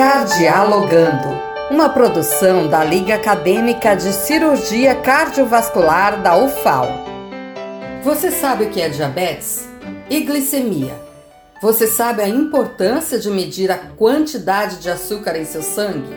Cardialogando, uma produção da Liga Acadêmica de Cirurgia Cardiovascular da UFAL. Você sabe o que é diabetes? E glicemia? Você sabe a importância de medir a quantidade de açúcar em seu sangue?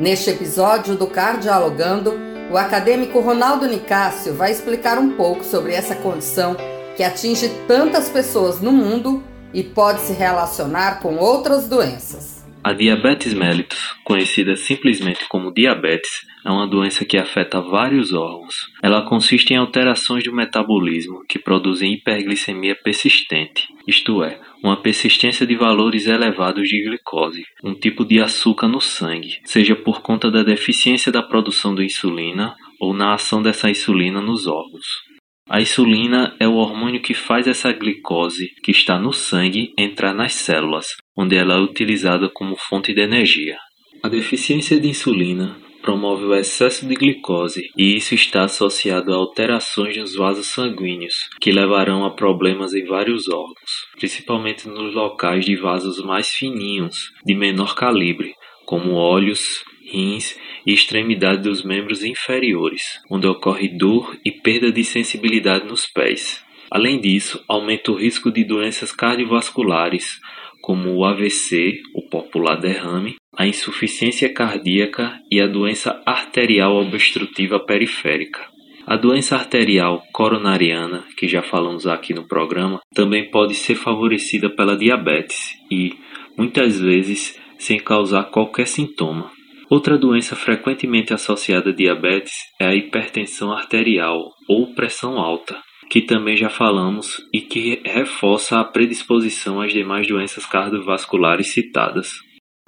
Neste episódio do Cardialogando, o acadêmico Ronaldo Nicásio vai explicar um pouco sobre essa condição que atinge tantas pessoas no mundo e pode se relacionar com outras doenças. A diabetes mellitus, conhecida simplesmente como diabetes, é uma doença que afeta vários órgãos. Ela consiste em alterações do metabolismo que produzem hiperglicemia persistente, isto é, uma persistência de valores elevados de glicose, um tipo de açúcar no sangue, seja por conta da deficiência da produção de insulina ou na ação dessa insulina nos órgãos. A insulina é o hormônio que faz essa glicose que está no sangue entrar nas células, onde ela é utilizada como fonte de energia. A deficiência de insulina promove o excesso de glicose e isso está associado a alterações nos vasos sanguíneos, que levarão a problemas em vários órgãos, principalmente nos locais de vasos mais fininhos, de menor calibre, como olhos, rins e extremidade dos membros inferiores, onde ocorre dor e perda de sensibilidade nos pés. Além disso, aumenta o risco de doenças cardiovasculares, como o AVC, o popular derrame, a insuficiência cardíaca e a doença arterial obstrutiva periférica. A doença arterial coronariana, que já falamos aqui no programa, também pode ser favorecida pela diabetes e, muitas vezes, sem causar qualquer sintoma. Outra doença frequentemente associada a diabetes é a hipertensão arterial ou pressão alta, que também já falamos e que reforça a predisposição às demais doenças cardiovasculares citadas.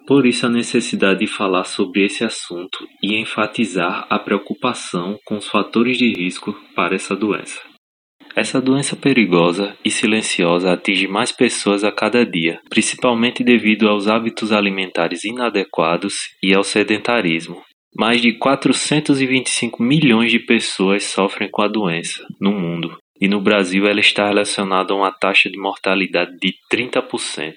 Por isso a necessidade de falar sobre esse assunto e enfatizar a preocupação com os fatores de risco para essa doença. Essa doença perigosa e silenciosa atinge mais pessoas a cada dia, principalmente devido aos hábitos alimentares inadequados e ao sedentarismo. Mais de 425 milhões de pessoas sofrem com a doença no mundo, e no Brasil ela está relacionada a uma taxa de mortalidade de 30%.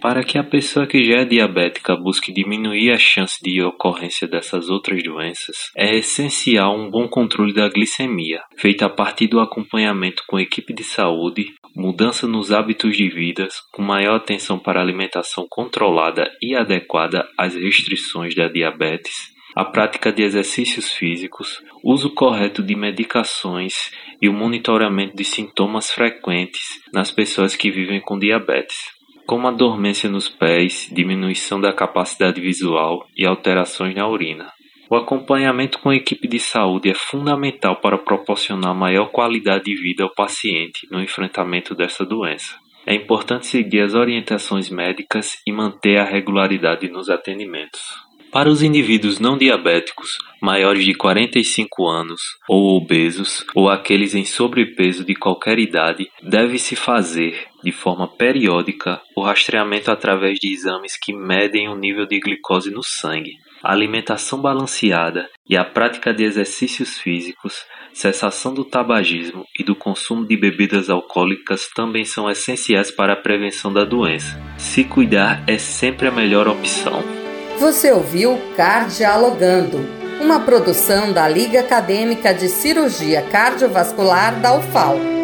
Para que a pessoa que já é diabética busque diminuir a chance de ocorrência dessas outras doenças, é essencial um bom controle da glicemia, feito a partir do acompanhamento com equipe de saúde, mudança nos hábitos de vida, com maior atenção para alimentação controlada e adequada às restrições da diabetes, a prática de exercícios físicos, uso correto de medicações e o monitoramento de sintomas frequentes nas pessoas que vivem com diabetes como a dormência nos pés, diminuição da capacidade visual e alterações na urina. O acompanhamento com a equipe de saúde é fundamental para proporcionar maior qualidade de vida ao paciente no enfrentamento dessa doença. É importante seguir as orientações médicas e manter a regularidade nos atendimentos. Para os indivíduos não diabéticos, maiores de 45 anos, ou obesos, ou aqueles em sobrepeso de qualquer idade, deve-se fazer, de forma periódica, o rastreamento através de exames que medem o nível de glicose no sangue. A alimentação balanceada e a prática de exercícios físicos, cessação do tabagismo e do consumo de bebidas alcoólicas também são essenciais para a prevenção da doença. Se cuidar é sempre a melhor opção. Você ouviu Cardialogando, uma produção da Liga Acadêmica de Cirurgia Cardiovascular da UFAL.